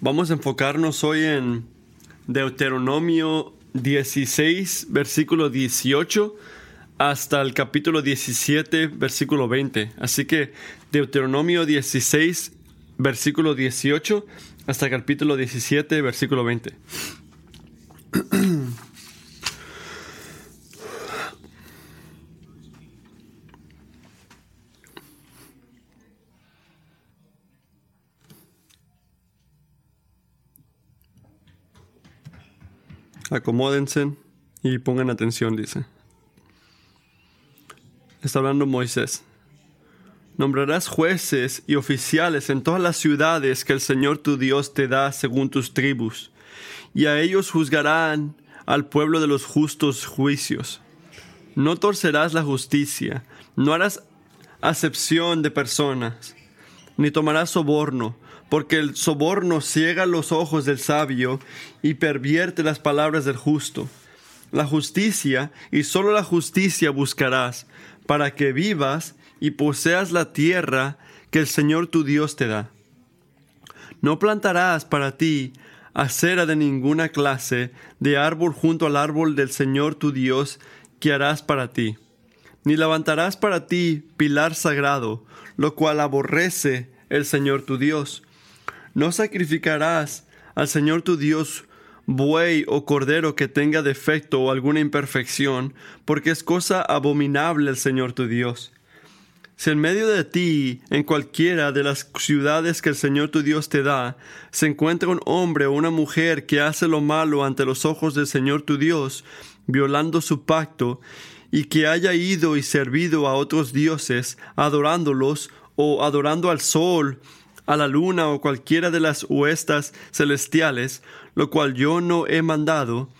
Vamos a enfocarnos hoy en Deuteronomio 16, versículo 18, hasta el capítulo 17, versículo 20. Así que Deuteronomio 16, versículo 18, hasta el capítulo 17, versículo 20. Acomódense y pongan atención, dice. Está hablando Moisés. Nombrarás jueces y oficiales en todas las ciudades que el Señor tu Dios te da según tus tribus, y a ellos juzgarán al pueblo de los justos juicios. No torcerás la justicia, no harás acepción de personas, ni tomarás soborno, porque el soborno ciega los ojos del sabio y pervierte las palabras del justo. La justicia, y solo la justicia buscarás, para que vivas y poseas la tierra que el Señor tu Dios te da. No plantarás para ti acera de ninguna clase de árbol junto al árbol del Señor tu Dios que harás para ti, ni levantarás para ti pilar sagrado, lo cual aborrece el Señor tu Dios no sacrificarás al Señor tu Dios buey o cordero que tenga defecto o alguna imperfección, porque es cosa abominable el Señor tu Dios. Si en medio de ti, en cualquiera de las ciudades que el Señor tu Dios te da, se encuentra un hombre o una mujer que hace lo malo ante los ojos del Señor tu Dios, violando su pacto, y que haya ido y servido a otros dioses, adorándolos, o adorando al sol, a la luna o cualquiera de las huestas celestiales, lo cual yo no he mandado,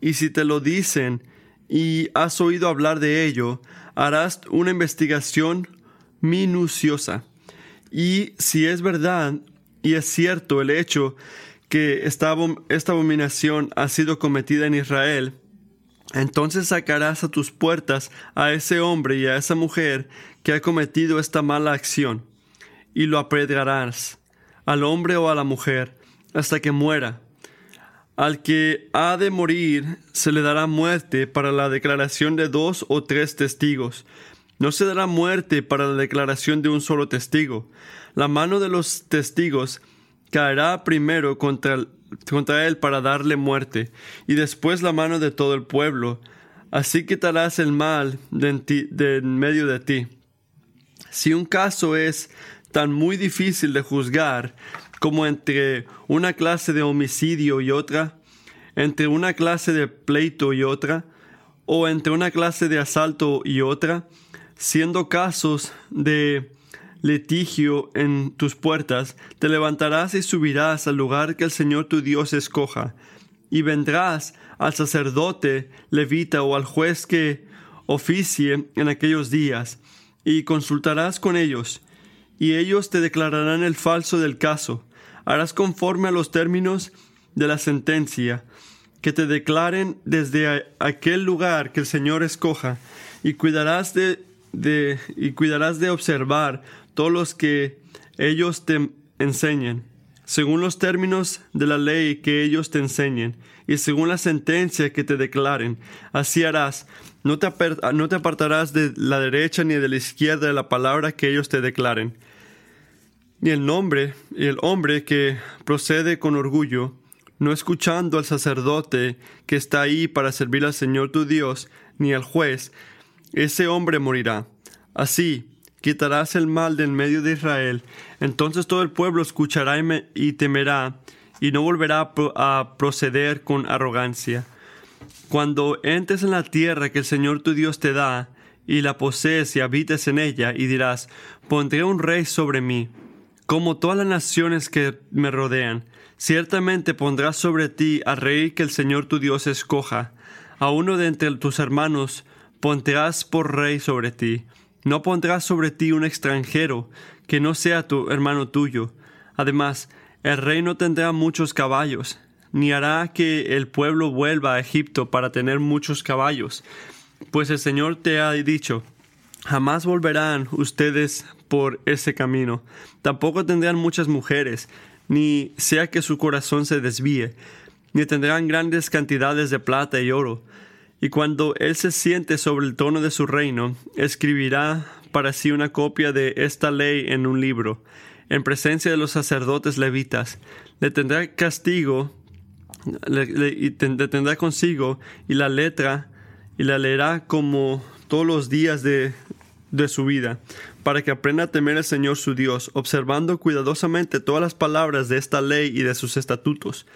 y si te lo dicen y has oído hablar de ello, harás una investigación minuciosa. Y si es verdad y es cierto el hecho que esta, abominación ha sido cometida en Israel, entonces sacarás a tus puertas a ese hombre y a esa mujer que ha cometido esta mala acción y lo apedrearás, al hombre o a la mujer, hasta que muera. Al que ha de morir se le dará muerte para la declaración de dos o tres testigos. No se dará muerte para la declaración de un solo testigo. La mano de los testigos caerá primero contra, contra él para darle muerte, y después la mano de todo el pueblo. Así quitarás el mal de en medio de ti. Si un caso es tan muy difícil de juzgar como entre una clase de homicidio y otra, entre una clase de pleito y otra, o entre una clase de asalto y otra, siendo casos de litigio en tus puertas, te levantarás y subirás al lugar que el Señor tu Dios escoja, y vendrás al sacerdote levita o al juez que oficie en aquellos días, y consultarás con ellos, y ellos te declararán el falso del caso. Harás conforme a los términos de la sentencia, que te declaren desde aquel lugar que el Señor escoja, y cuidarás de, y cuidarás de observar todos los que ellos te enseñen, según los términos de la ley que ellos te enseñen, y según la sentencia que te declaren. Así harás. No te, no te apartarás de la derecha ni de la izquierda de la palabra que ellos te declaren ni el nombre y el hombre que procede con orgullo, no escuchando al sacerdote que está ahí para servir al Señor tu Dios, ni al juez, ese hombre morirá. Así quitarás el mal del medio de Israel, entonces todo el pueblo escuchará y temerá, y no volverá a proceder con arrogancia. Cuando entres en la tierra que el Señor tu Dios te da, y la posees y habites en ella, y dirás, pondré un rey sobre mí, como todas las naciones que me rodean. Ciertamente pondrás sobre ti al rey que el Señor tu Dios escoja. A uno de entre tus hermanos pondrás por rey sobre ti. No pondrás sobre ti un extranjero que no sea tu hermano tuyo. Además, el rey no tendrá muchos caballos, ni hará que el pueblo vuelva a Egipto para tener muchos caballos, pues el Señor te ha dicho, Jamás volverán ustedes por ese camino. Tampoco tendrán muchas mujeres, ni sea que su corazón se desvíe, ni tendrán grandes cantidades de plata y oro. Y cuando él se siente sobre el trono de su reino, escribirá para sí una copia de esta ley en un libro, en presencia de los sacerdotes levitas. Le tendrá castigo, le, y tendrá consigo, y la letra, y la leerá como todos los días de, de su vida, para que aprenda a temer al Señor su Dios, observando cuidadosamente todas las palabras de esta ley y de sus estatutos,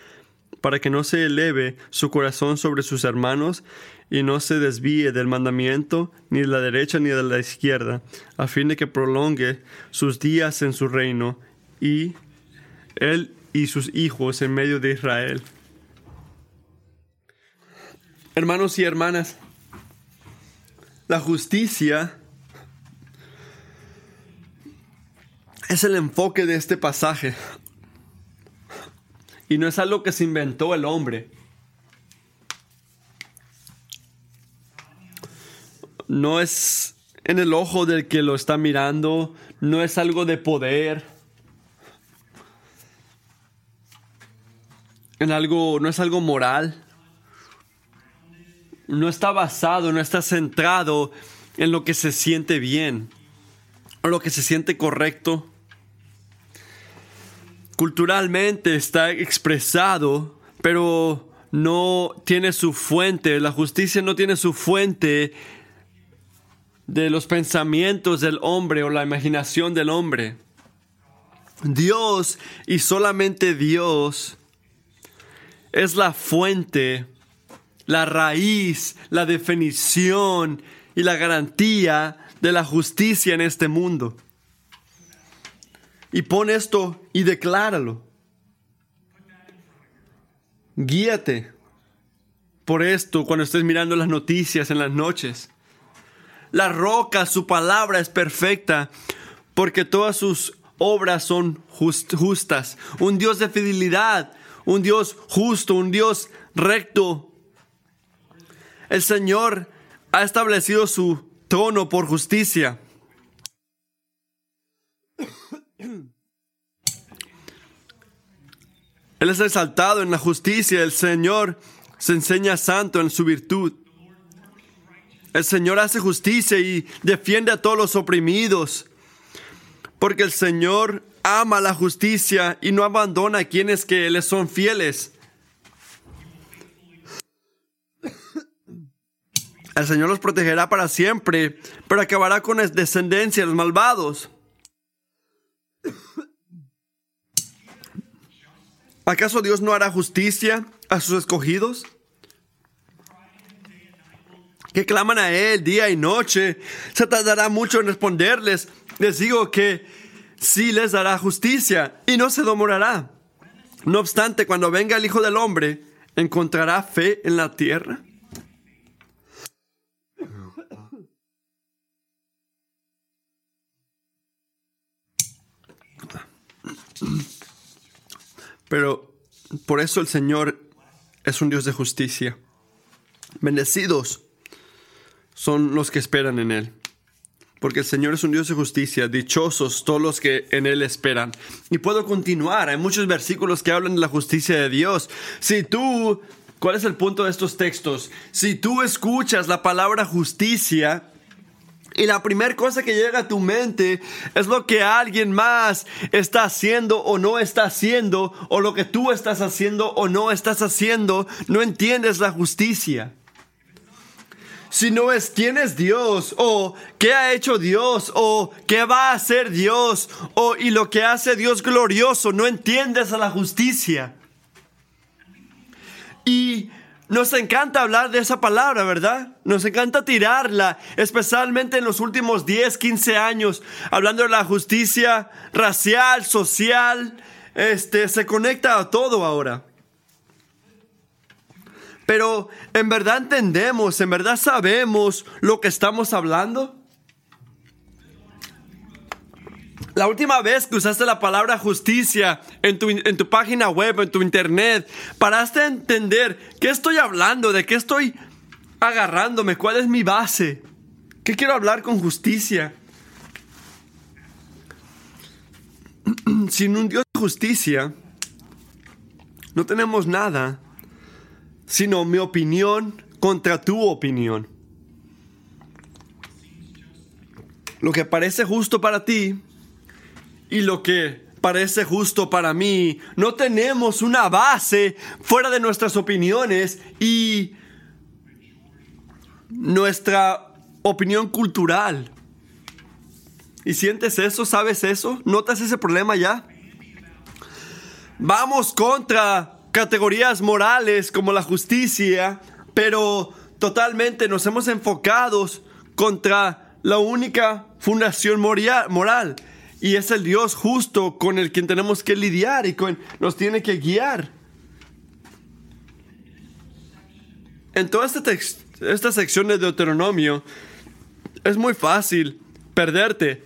para que no se eleve su corazón sobre sus hermanos y no se desvíe del mandamiento ni de la derecha ni de la izquierda, a fin de que prolongue sus días en su reino y él y sus hijos en medio de Israel. Hermanos y hermanas, la justicia es el enfoque de este pasaje. Y no es algo que se inventó el hombre. No es en el ojo del que lo está mirando, no es algo de poder. En algo, no es algo moral. No está basado, no está centrado en lo que se siente bien o lo que se siente correcto culturalmente está expresado, pero no tiene su fuente, la justicia no tiene su fuente de los pensamientos del hombre o la imaginación del hombre. Dios y solamente Dios es la fuente, la raíz, la definición y la garantía de la justicia en este mundo y pon esto y decláralo. Guíate por esto cuando estés mirando las noticias en las noches. La roca, su palabra es perfecta porque todas sus obras son justas. Un Dios de fidelidad, un Dios justo, un Dios recto. El Señor ha establecido su trono por justicia. Él es exaltado en la justicia, el Señor se enseña santo en su virtud. El Señor hace justicia y defiende a todos los oprimidos, porque el Señor ama la justicia y no abandona a quienes que le son fieles. El Señor los protegerá para siempre, pero acabará con la descendencia de los malvados. ¿Acaso Dios no hará justicia a sus escogidos? Que claman a Él día y noche. Se tardará mucho en responderles. Les digo que sí les dará justicia y no se demorará. No obstante, cuando venga el Hijo del Hombre, ¿encontrará fe en la tierra? Pero por eso el Señor es un Dios de justicia. Bendecidos son los que esperan en Él. Porque el Señor es un Dios de justicia, dichosos todos los que en Él esperan. Y puedo continuar, hay muchos versículos que hablan de la justicia de Dios. Si tú, ¿cuál es el punto de estos textos? Si tú escuchas la palabra justicia, y la primera cosa que llega a tu mente es lo que alguien más está haciendo o no está haciendo, o lo que tú estás haciendo o no estás haciendo. No entiendes la justicia. Si no es quién es Dios, o qué ha hecho Dios, o qué va a hacer Dios, o y lo que hace Dios glorioso, no entiendes a la justicia. Y nos encanta hablar de esa palabra, ¿verdad? Nos encanta tirarla, especialmente en los últimos 10, 15 años, hablando de la justicia racial, social, este, se conecta a todo ahora. Pero en verdad entendemos, en verdad sabemos lo que estamos hablando. La última vez que usaste la palabra justicia en tu, en tu página web, en tu internet, paraste a entender qué estoy hablando, de qué estoy agarrándome, cuál es mi base, qué quiero hablar con justicia. Sin un Dios de justicia, No tenemos nada, sino mi opinión contra tu opinión. Lo que parece justo para ti y lo que parece justo para mí. No tenemos una base fuera de nuestras opiniones y nuestra opinión cultural. ¿Y sientes eso? ¿Sabes eso? ¿Notas ese problema ya? Vamos contra categorías morales como la justicia, pero totalmente nos hemos enfocado contra la única fundación moral y es el Dios justo con el que tenemos que lidiar y con nos tiene que guiar. En toda esta, esta sección de Deuteronomio es muy fácil perderte.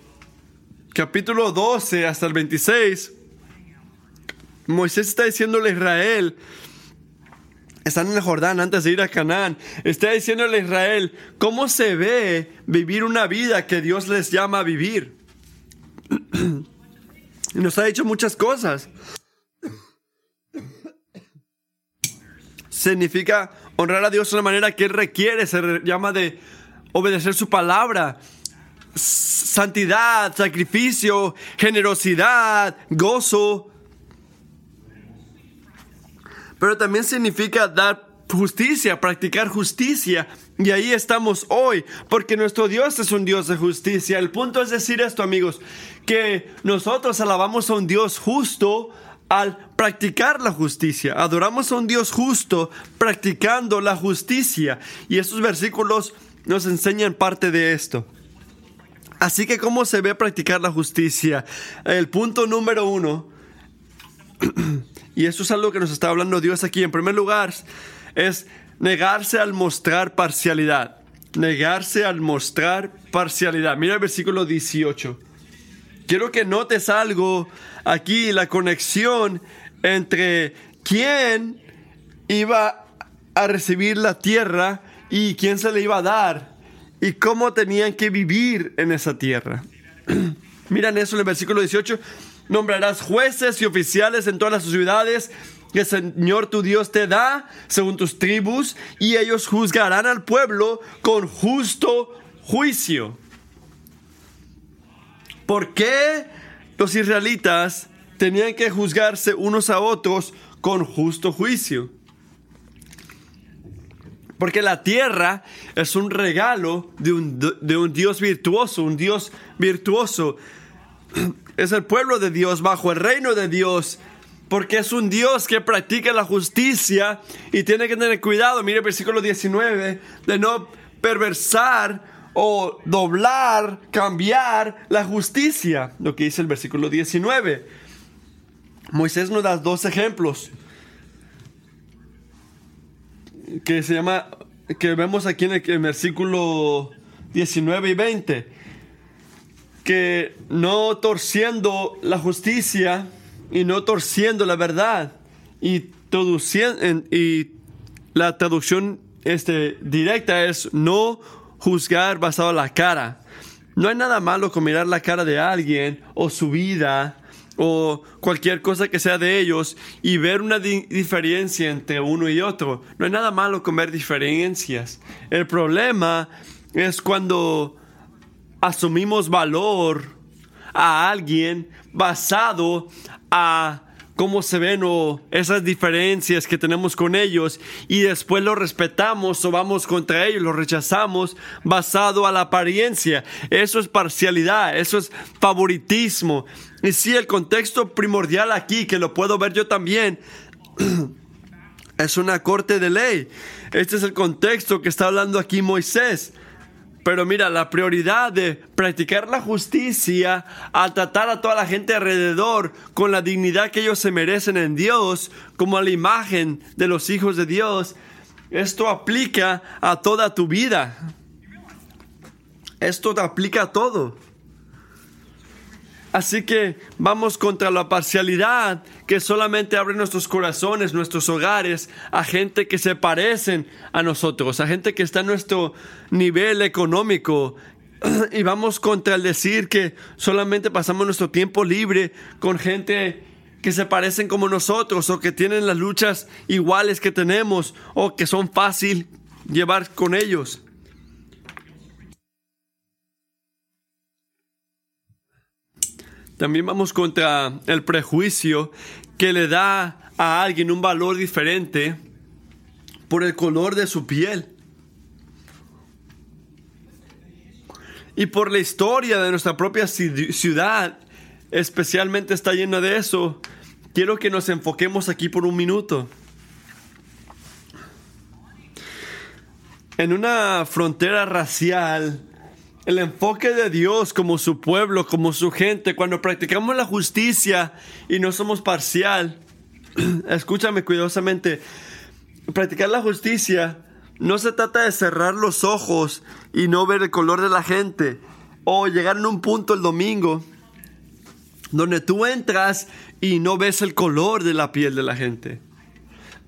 Capítulo 12 hasta el 26. Moisés está diciéndole a Israel, están en el Jordán antes de ir a Canaán, está diciéndole a Israel cómo se ve vivir una vida que Dios les llama a vivir. nos ha dicho muchas cosas. Significa honrar a Dios de una manera que Él requiere, se llama de obedecer su palabra, santidad, sacrificio, generosidad, gozo. Pero también significa dar justicia, practicar justicia. Y ahí estamos hoy, porque nuestro Dios es un Dios de justicia. El punto es decir esto, amigos, que nosotros alabamos a un Dios justo al practicar la justicia. Adoramos a un Dios justo practicando la justicia. Y estos versículos nos enseñan parte de esto. Así que, ¿cómo se ve practicar la justicia? El punto número uno, y eso es algo que nos está hablando Dios aquí, en primer lugar, es negarse al mostrar parcialidad. Negarse al mostrar parcialidad. Mira el versículo 18. Quiero que notes algo aquí, la conexión entre quién iba a recibir la tierra y quién se le iba a dar y cómo tenían que vivir en esa tierra. Miran eso en el versículo 18. Nombrarás jueces y oficiales en todas las ciudades que el Señor tu Dios te da según tus tribus, y ellos juzgarán al pueblo con justo juicio. ¿Por qué los israelitas tenían que juzgarse unos a otros con justo juicio? Porque la tierra es un regalo de un, de un, Dios virtuoso, un Dios virtuoso. Es el pueblo de Dios bajo el reino de Dios porque es un Dios que practica la justicia y tiene que tener cuidado, mire el versículo 19, de no perversar o doblar, cambiar la justicia, lo que dice el versículo 19. Moisés nos da dos ejemplos que se llama, que vemos aquí en el, versículo 19 y 20, que no torciendo la justicia, y no torciendo la verdad. Y, y la traducción este, directa es no juzgar basado en la cara. No hay nada malo con mirar la cara de alguien o su vida o cualquier cosa que sea de ellos y ver una diferencia entre uno y otro. No hay nada malo con ver diferencias. El problema es cuando asumimos valor a alguien basado a cómo se ven o esas diferencias que tenemos con ellos y después lo respetamos o vamos contra ellos, lo rechazamos basado a la apariencia. Eso es parcialidad, eso es favoritismo. Y sí, el contexto primordial aquí, que lo puedo ver yo también, es una corte de ley. Este es el contexto que está hablando aquí Moisés. Pero mira, la prioridad de practicar la justicia al tratar a toda la gente alrededor con la dignidad que ellos se merecen en Dios, como a la imagen de los hijos de Dios, esto aplica a toda tu vida. Esto te aplica a todo. Así que vamos contra la parcialidad que solamente abre nuestros corazones, nuestros hogares, a gente que se parecen a nosotros, a gente que está en nuestro nivel económico. Y vamos contra el decir que solamente pasamos nuestro tiempo libre con gente que se parecen como nosotros o que tienen las luchas iguales que tenemos o que son fácil llevar con ellos. También vamos contra el prejuicio que le da a alguien un valor diferente por el color de su piel. Y por la historia de nuestra propia ciudad, especialmente está llena de eso. Quiero que nos enfoquemos aquí por un minuto. En una frontera racial, el enfoque de Dios como su pueblo, como su gente, cuando practicamos la justicia y no somos parcial, escúchame cuidadosamente, practicar la justicia no se trata de cerrar los ojos y no ver el color de la gente o llegar en un punto el domingo donde tú entras y no ves el color de la piel de la gente.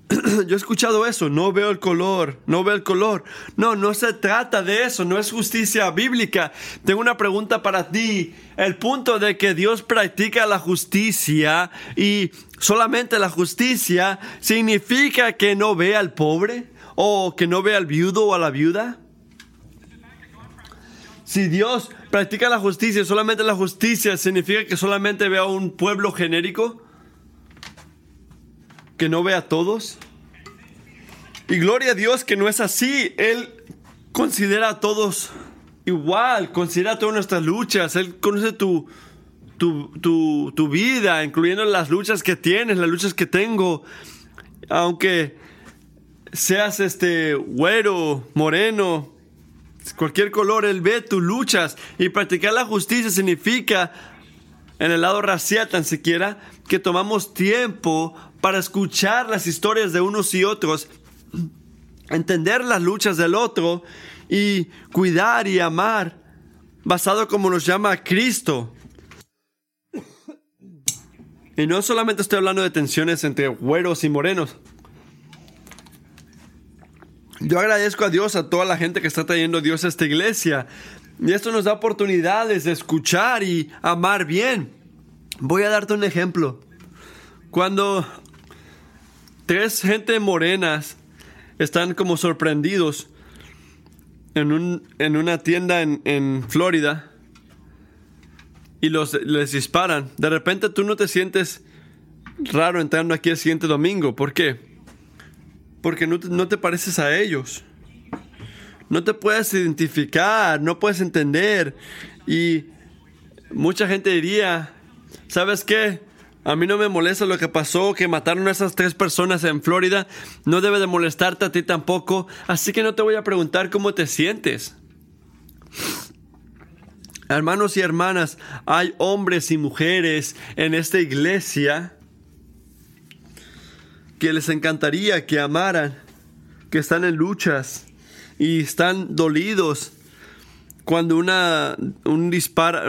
Yo he escuchado eso, no veo el color, no veo el color. No, no se trata de eso, no es justicia bíblica. Tengo una pregunta para ti. El punto de que Dios practica la justicia y solamente la justicia significa que no ve al pobre o que no ve al viudo o a la viuda. Si Dios practica la justicia, solamente la justicia significa que solamente ve a un pueblo genérico, que no ve a todos. Y gloria a Dios que no es así. Él considera a todos igual, considera todas nuestras luchas. Él conoce tu, tu, tu vida, incluyendo las luchas que tienes, las luchas que tengo. Aunque seas este güero, moreno, cualquier color, Él ve tus luchas y practicar la justicia significa, en el lado racial tan siquiera, que tomamos tiempo para escuchar las historias de unos y otros, entender las luchas del otro y cuidar y amar basado como nos llama Cristo. Y no solamente estoy hablando de tensiones entre güeros y morenos. Yo agradezco a Dios, a toda la gente que está trayendo Dios a esta iglesia. Y esto nos da oportunidades de escuchar y amar bien. Voy a darte un ejemplo. Cuando tres gente morenas están como sorprendidos en, un, en una tienda en, Florida y los, les disparan, de repente tú no te sientes raro entrando aquí el siguiente domingo. ¿Por qué? porque no te, pareces a ellos. No te puedes identificar, no puedes entender. Y mucha gente diría, ¿sabes qué? A mí no me molesta lo que pasó, que mataron a esas tres personas en Florida. No debe de molestarte a ti tampoco. Así que no te voy a preguntar cómo te sientes. Hermanos y hermanas, hay hombres y mujeres en esta iglesia que les encantaría que amaran, que están en luchas y están dolidos cuando una, un dispara,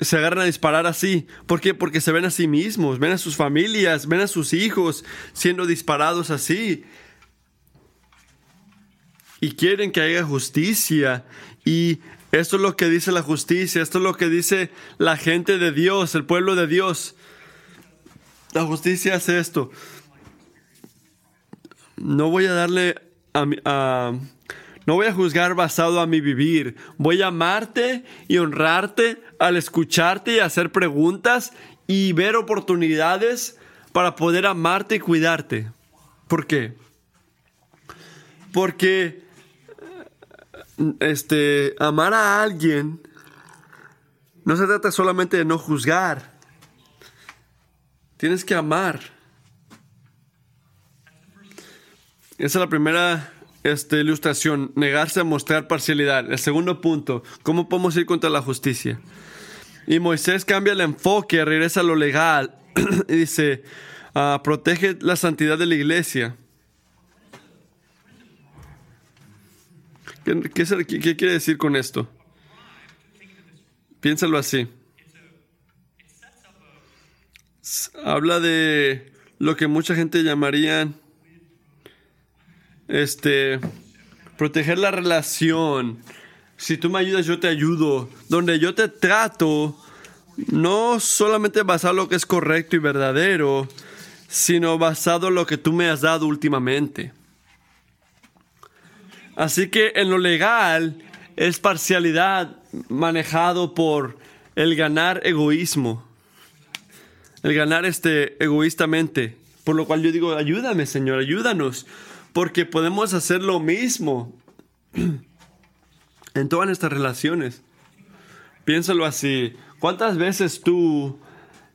se agarran a disparar así. ¿Por qué? Porque se ven a sí mismos, ven a sus familias, ven a sus hijos siendo disparados así. Y quieren que haya justicia. Y esto es lo que dice la justicia, esto es lo que dice la gente de Dios, el pueblo de Dios. La justicia es esto no voy a darle a, no voy a juzgar basado a mi vivir. Voy a amarte y honrarte al escucharte y hacer preguntas y ver oportunidades para poder amarte y cuidarte. ¿Por qué? Porque este amar a alguien no se trata solamente de no juzgar. Tienes que amar. Esa es la primera este, ilustración, negarse a mostrar parcialidad. El segundo punto, ¿cómo podemos ir contra la justicia? Y Moisés cambia el enfoque, regresa a lo legal y dice, ah, protege la santidad de la iglesia. ¿Qué, qué quiere decir con esto? Piénsalo así. Habla de lo que mucha gente llamaría este, proteger la relación. Si tú me ayudas, yo te ayudo. Donde yo te trato no solamente basado en lo que es correcto y verdadero, sino basado en lo que tú me has dado últimamente. Así que en lo legal es parcialidad manejado por el ganar egoísmo, el ganar este egoístamente. Por lo cual yo digo, ayúdame Señor, ayúdanos, porque podemos hacer lo mismo en todas nuestras relaciones. Piénsalo así, ¿cuántas veces tú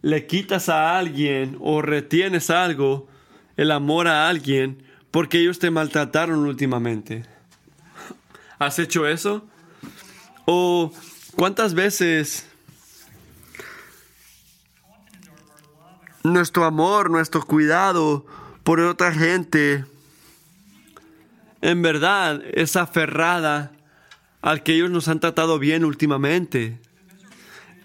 le quitas a alguien o retienes algo, el amor a alguien, porque ellos te maltrataron últimamente? ¿Has hecho eso? ¿O cuántas veces nuestro amor, nuestro cuidado por otra gente, en verdad es aferrada al que ellos nos han tratado bien últimamente?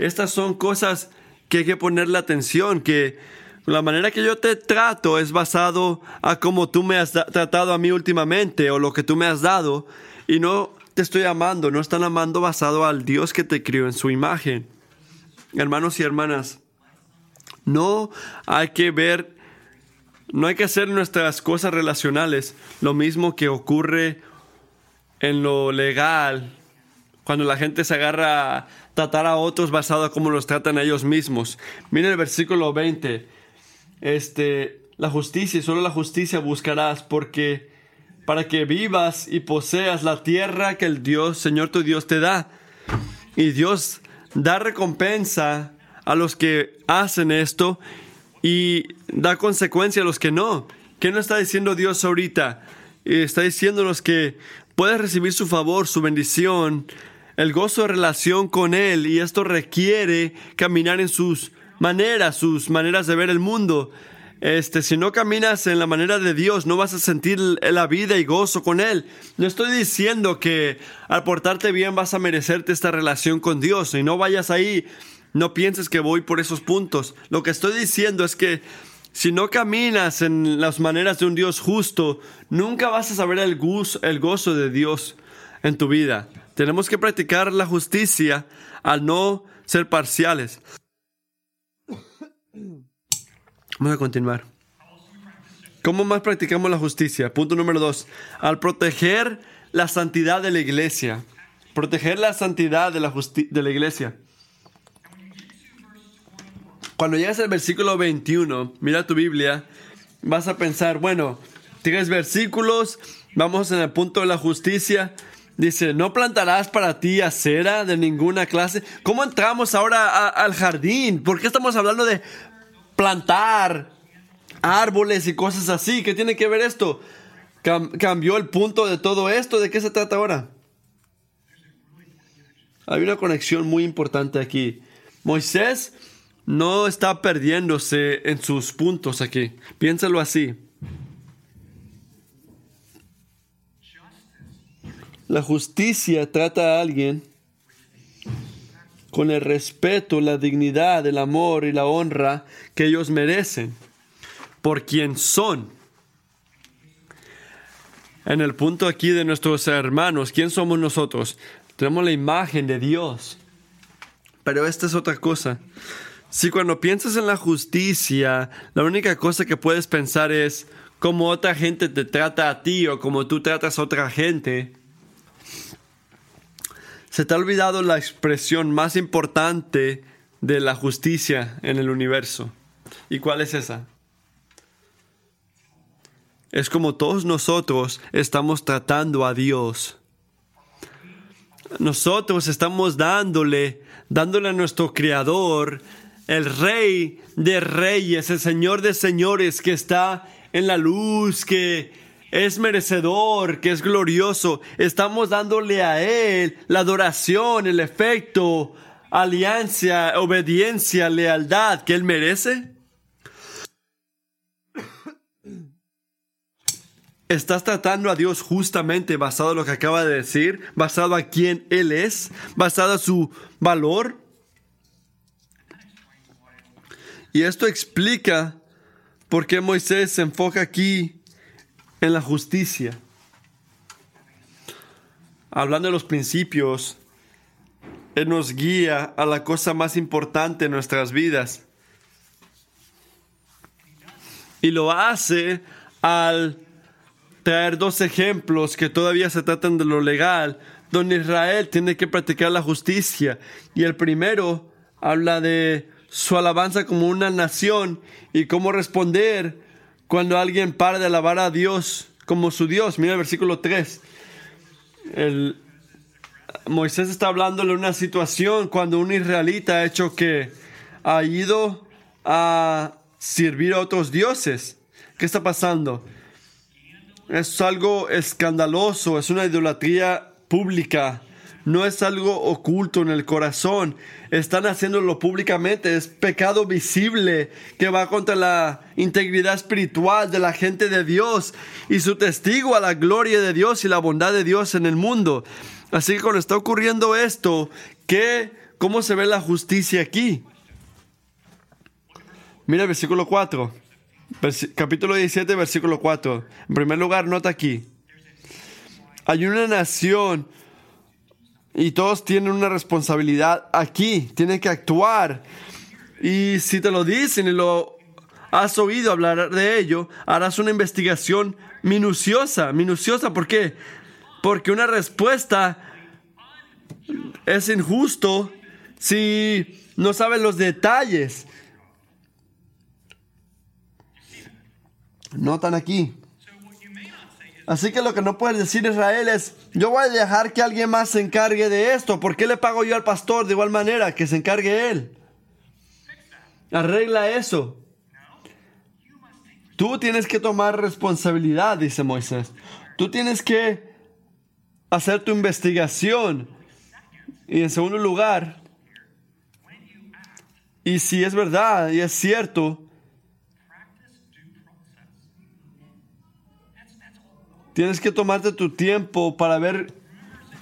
Estas son cosas que hay que ponerle atención, que la manera que yo te trato es basado a cómo tú me has tratado a mí últimamente o lo que tú me has dado y no te estoy amando, no están amando basado al Dios que te crió en su imagen. Hermanos y hermanas, no hay que ver, no hay que hacer nuestras cosas relacionales lo mismo que ocurre en lo legal, cuando la gente se agarra a tratar a otros basado a cómo los tratan a ellos mismos. Miren el versículo 20. Este, la justicia, solo la justicia buscarás, porque para que vivas y poseas la tierra que el Dios, Señor tu Dios, te da. Y Dios da recompensa a los que hacen esto y da consecuencia a los que no. ¿Qué no está diciendo Dios ahorita? Está diciéndonos que puedes recibir su favor, su bendición, el gozo de relación con Él y esto requiere caminar en sus maneras, sus maneras de ver el mundo. Este, si no caminas en la manera de Dios, no vas a sentir la vida y gozo con Él. No estoy diciendo que al portarte bien vas a merecerte esta relación con Dios y no vayas ahí, no pienses que voy por esos puntos. Lo que estoy diciendo es que si no caminas en las maneras de un Dios justo, nunca vas a saber el gozo, el gozo de Dios en tu vida. Tenemos que practicar la justicia al no ser parciales. Vamos a continuar. ¿Cómo más practicamos la justicia? Punto número dos. Al proteger la santidad de la iglesia. Proteger la santidad de la, de la iglesia. Cuando llegas al versículo 21, mira tu Biblia, vas a pensar, bueno, tienes versículos, vamos en el punto de la justicia. Dice, no plantarás para ti acera de ninguna clase. ¿Cómo entramos ahora al jardín? ¿Por qué estamos hablando de plantar árboles y cosas así. ¿Qué tiene que ver esto? ¿Cambió el punto de todo esto? ¿De qué se trata ahora? Hay una conexión muy importante aquí. Moisés no está perdiéndose en sus puntos aquí. Piénsalo así. La justicia trata a alguien con el respeto, la dignidad, el amor y la honra que ellos merecen por quien son. En el punto aquí de nuestros hermanos, ¿quién somos nosotros? Tenemos la imagen de Dios. Pero esta es otra cosa. Si cuando piensas en la justicia, la única cosa que puedes pensar es cómo otra gente te trata a ti o cómo tú tratas a otra gente, se te ha olvidado la expresión más importante de la justicia en el universo. ¿Y cuál es esa? Es como todos nosotros estamos tratando a Dios. Nosotros estamos dándole, dándole a nuestro Creador, el Rey de Reyes, el Señor de Señores que está en la luz, que es merecedor, que es glorioso. Estamos dándole a Él la adoración, el efecto, alianza, obediencia, lealtad que Él merece. ¿Estás tratando a Dios justamente basado en lo que acaba de decir? ¿Basado a quién Él es? ¿Basado a su valor? Y esto explica por qué Moisés se enfoca aquí en la justicia. Hablando de los principios, Él nos guía a la cosa más importante en nuestras vidas. Y lo hace al traer dos ejemplos que todavía se tratan de lo legal, donde Israel tiene que practicar la justicia. Y el primero habla de su alabanza como una nación y cómo responder cuando alguien para de alabar a Dios como su Dios. Mira el versículo 3. El, Moisés está hablándole de una situación cuando un israelita ha hecho que ha ido a servir a otros dioses. ¿Qué está pasando? Es algo escandaloso, es una idolatría pública, no es algo oculto en el corazón. Están haciéndolo públicamente, es pecado visible que va contra la integridad espiritual de la gente de Dios y su testigo a la gloria de Dios y la bondad de Dios en el mundo. Así que cuando está ocurriendo esto, ¿qué, ¿cómo se ve la justicia aquí? Mira versículo 4, capítulo 17, versículo 4. En primer lugar, nota aquí. Hay una nación y todos tienen una responsabilidad aquí, tienen que actuar. Y si te lo dicen y lo has oído hablar de ello, harás una investigación minuciosa, minuciosa. ¿Por qué? Porque una respuesta es injusto si no sabes los detalles. Notan aquí. Así que lo que no puedes decir Israel es, yo voy a dejar que alguien más se encargue de esto. ¿Por qué le pago yo al pastor de igual manera que se encargue él? Arregla eso. Tú tienes que tomar responsabilidad, dice Moisés. Tú tienes que hacer tu investigación. Y en segundo lugar, y si es verdad y es cierto, tienes que tomarte tu tiempo para ver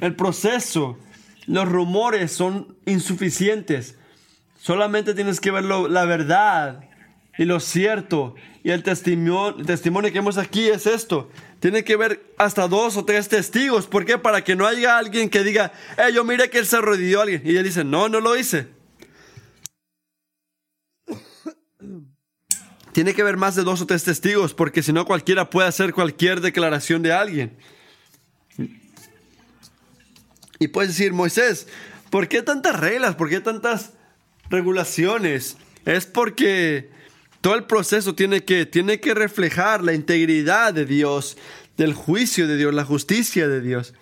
el proceso. Los rumores son insuficientes. Solamente tienes que ver la verdad y lo cierto. Y el testimonio, el testimonio que vemos aquí es esto. Tiene que ver hasta dos o tres testigos. ¿Por qué? Para que no haya alguien que diga, eh, yo mire que él se arrodilló a alguien. Y él dice, no, no lo hice. Tiene que haber más de dos o tres testigos, porque si no cualquiera puede hacer cualquier declaración de alguien. Y puedes decir, Moisés, ¿por qué tantas reglas? ¿Por qué tantas regulaciones? Es porque todo el proceso tiene que, tiene que reflejar la integridad de Dios, del juicio de Dios, la justicia de Dios.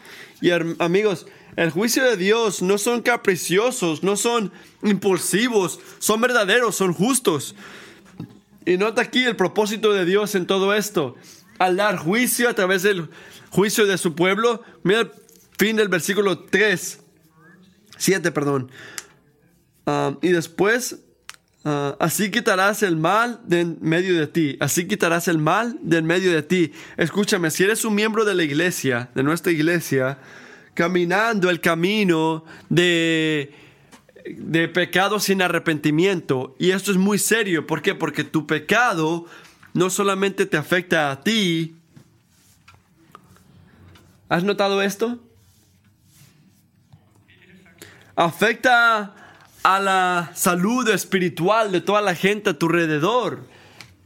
Y amigos, el juicio de Dios no son capriciosos, no son impulsivos, son verdaderos, son justos. Y nota aquí el propósito de Dios en todo esto. Al dar juicio a través del juicio de su pueblo, mira el fin del versículo 3, 7, perdón. Ah, y después Ah, así quitarás el mal de en medio de ti. Así quitarás el mal de en medio de ti. Escúchame, si eres un miembro de la iglesia, de nuestra iglesia, caminando el camino de, de pecado sin arrepentimiento, y esto es muy serio, ¿por qué? Porque tu pecado no solamente te afecta a ti. ¿Has notado esto? Afecta a la salud espiritual de toda la gente a tu alrededor.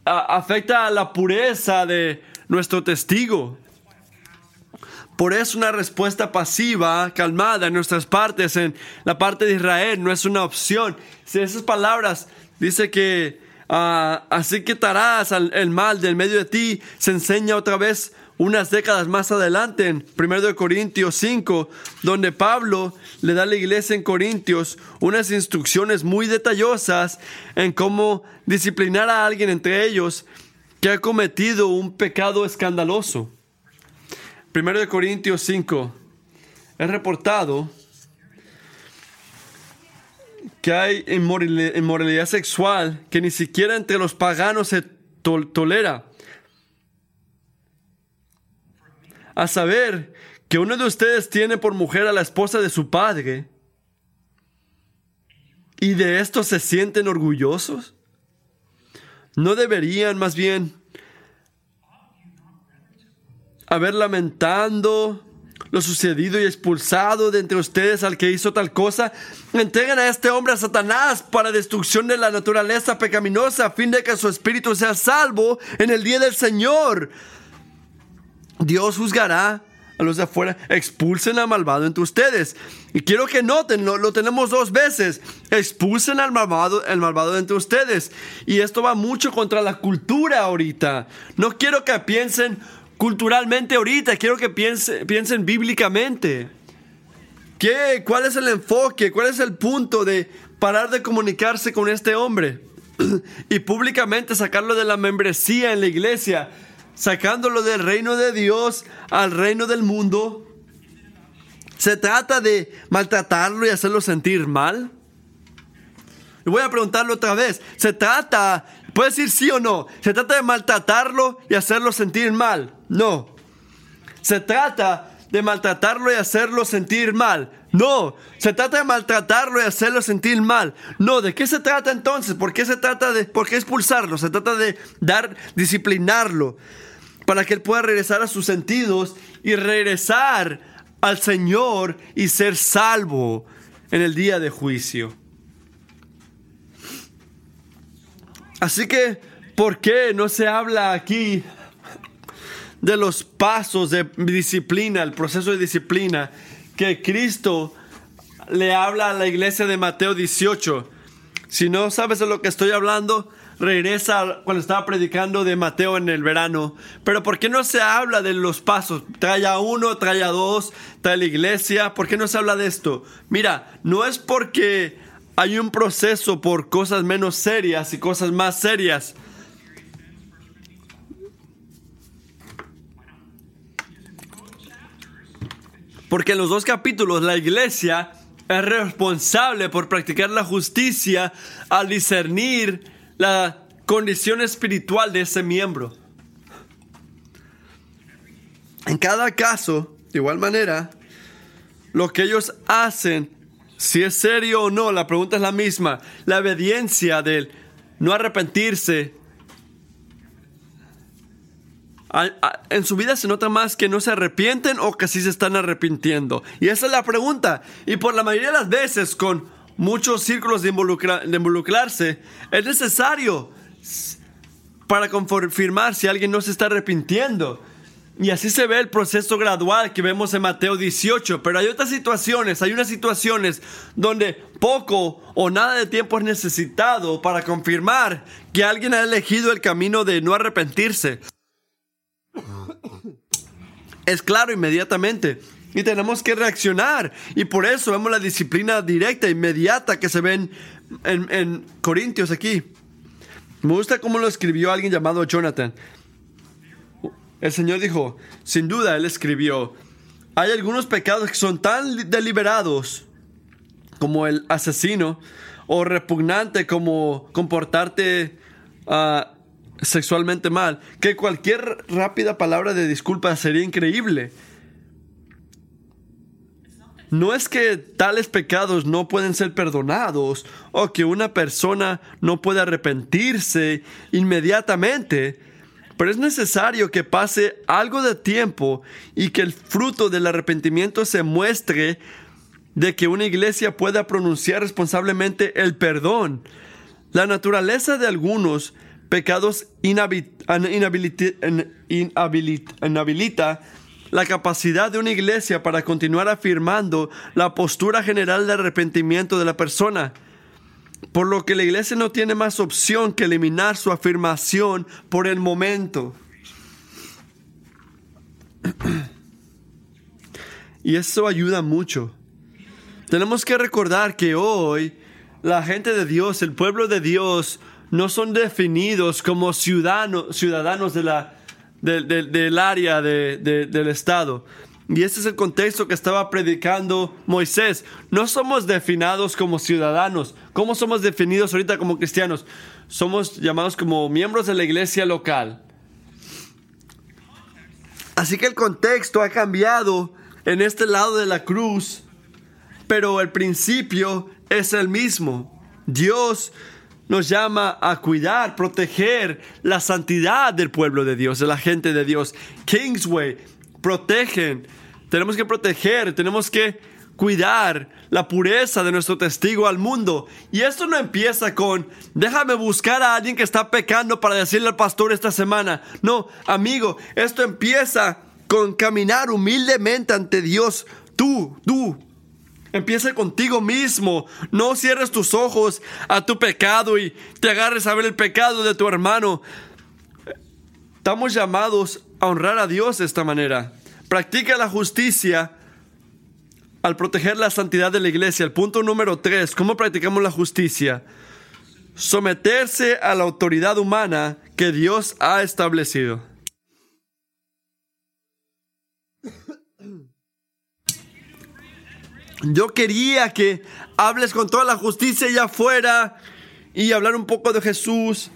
afecta a la pureza de nuestro testigo. Por eso una respuesta pasiva, calmada en nuestras partes, en la parte de Israel, no es una opción. Si esas palabras dice que ah, así quitarás el mal del medio de ti, se enseña otra vez unas décadas más adelante, en 1 Corintios 5, donde Pablo le da a la iglesia en Corintios unas instrucciones muy detallosas en cómo disciplinar a alguien entre ellos que ha cometido un pecado escandaloso. 1 Corintios 5 es reportado que hay inmoralidad sexual que ni siquiera entre los paganos se tolera a saber que uno de ustedes tiene por mujer a la esposa de su padre, y de esto se sienten orgullosos? ¿No deberían más bien haber lamentando lo sucedido y expulsado de entre ustedes al que hizo tal cosa, entreguen a este hombre a Satanás para destrucción de la naturaleza pecaminosa, a fin de que su espíritu sea salvo en el día del Señor. Dios juzgará a los de afuera, expulsen al malvado entre ustedes. Y quiero que noten, lo, lo, tenemos dos veces, expulsen al malvado, el malvado entre ustedes. Y esto va mucho contra la cultura ahorita. No quiero que piensen culturalmente ahorita, quiero que piensen, bíblicamente. ¿Qué, ¿Cuál es el enfoque? ¿Cuál es el punto de parar de comunicarse con este hombre? y públicamente sacarlo de la membresía en la iglesia sacándolo del reino de Dios al reino del mundo. ¿Se trata de maltratarlo y hacerlo sentir mal? Y voy a preguntarlo otra vez. ¿Se trata, puede decir sí o no? ¿Se trata de maltratarlo y hacerlo sentir mal? No. ¿Se trata de maltratarlo y hacerlo sentir mal? No, se trata de maltratarlo y hacerlo sentir mal. No, ¿de qué se trata entonces? ¿Por qué se trata de por qué expulsarlo? Se trata de dar disciplinarlo para que él pueda regresar a sus sentidos y regresar al Señor y ser salvo en el día de juicio. Así que, ¿por qué no se habla aquí de los pasos de disciplina, el proceso de disciplina que Cristo le habla a la iglesia de Mateo 18? Si no sabes de lo que estoy hablando, regresa cuando estaba predicando de Mateo en el verano. Pero ¿por qué no se habla de los pasos? Trae a uno, trae a dos, trae a la iglesia. ¿Por qué no se habla de esto? Mira, no es porque hay un proceso por cosas menos serias y cosas más serias. Porque en los dos capítulos la iglesia es responsable por practicar la justicia al discernir la condición espiritual de ese miembro. En cada caso, de igual manera, lo que ellos hacen, si es serio o no, la pregunta es la misma. La obediencia del no arrepentirse. En su vida se nota más que no se arrepienten o que sí se están arrepintiendo. Y esa es la pregunta. Y por la mayoría de las veces con muchos círculos de, de involucrarse, es necesario para confirmar si alguien no se está arrepintiendo. Y así se ve el proceso gradual que vemos en Mateo 18. Pero hay otras situaciones, hay unas situaciones donde poco o nada de tiempo es necesitado para confirmar que alguien ha elegido el camino de no arrepentirse. Es claro inmediatamente. Y tenemos que reaccionar. Y por eso vemos la disciplina directa, inmediata que se ven en, Corintios aquí. Me gusta cómo lo escribió alguien llamado Jonathan. El Señor dijo, sin duda Él escribió, hay algunos pecados que son tan deliberados como el asesino o repugnante como comportarte ah, sexualmente mal, que cualquier rápida palabra de disculpa sería increíble. No es que tales pecados no pueden ser perdonados o que una persona no puede arrepentirse inmediatamente, pero es necesario que pase algo de tiempo y que el fruto del arrepentimiento se muestre de que una iglesia pueda pronunciar responsablemente el perdón. La naturaleza de algunos pecados inhabilita la capacidad de una iglesia para continuar afirmando la postura general de arrepentimiento de la persona, por lo que la iglesia no tiene más opción que eliminar su afirmación por el momento. Y eso ayuda mucho. Tenemos que recordar que hoy la gente de Dios, el pueblo de Dios, no son definidos como ciudadanos, ciudadanos de la del área del Estado. Y ese es el contexto que estaba predicando Moisés. No somos definidos como ciudadanos. ¿Cómo somos definidos ahorita como cristianos? Somos llamados como miembros de la iglesia local. Así que el contexto ha cambiado en este lado de la cruz, pero el principio es el mismo. Dios nos llama a cuidar, proteger la santidad del pueblo de Dios, de la gente de Dios. Kingsway protegen Tenemos que proteger, tenemos que cuidar la pureza de nuestro testigo al mundo. Y esto no empieza con, déjame buscar a alguien que está pecando para decirle al pastor esta semana. No, amigo, esto empieza con caminar humildemente ante Dios. Tú, tú. Empieza contigo mismo. No cierres tus ojos a tu pecado y te agarres a ver el pecado de tu hermano. Estamos llamados a honrar a Dios de esta manera. Practica la justicia al proteger la santidad de la iglesia. El punto número tres, ¿cómo practicamos la justicia? Someterse a la autoridad humana que Dios ha establecido. Yo quería que hables con toda la justicia allá afuera y hablar un poco de Jesús.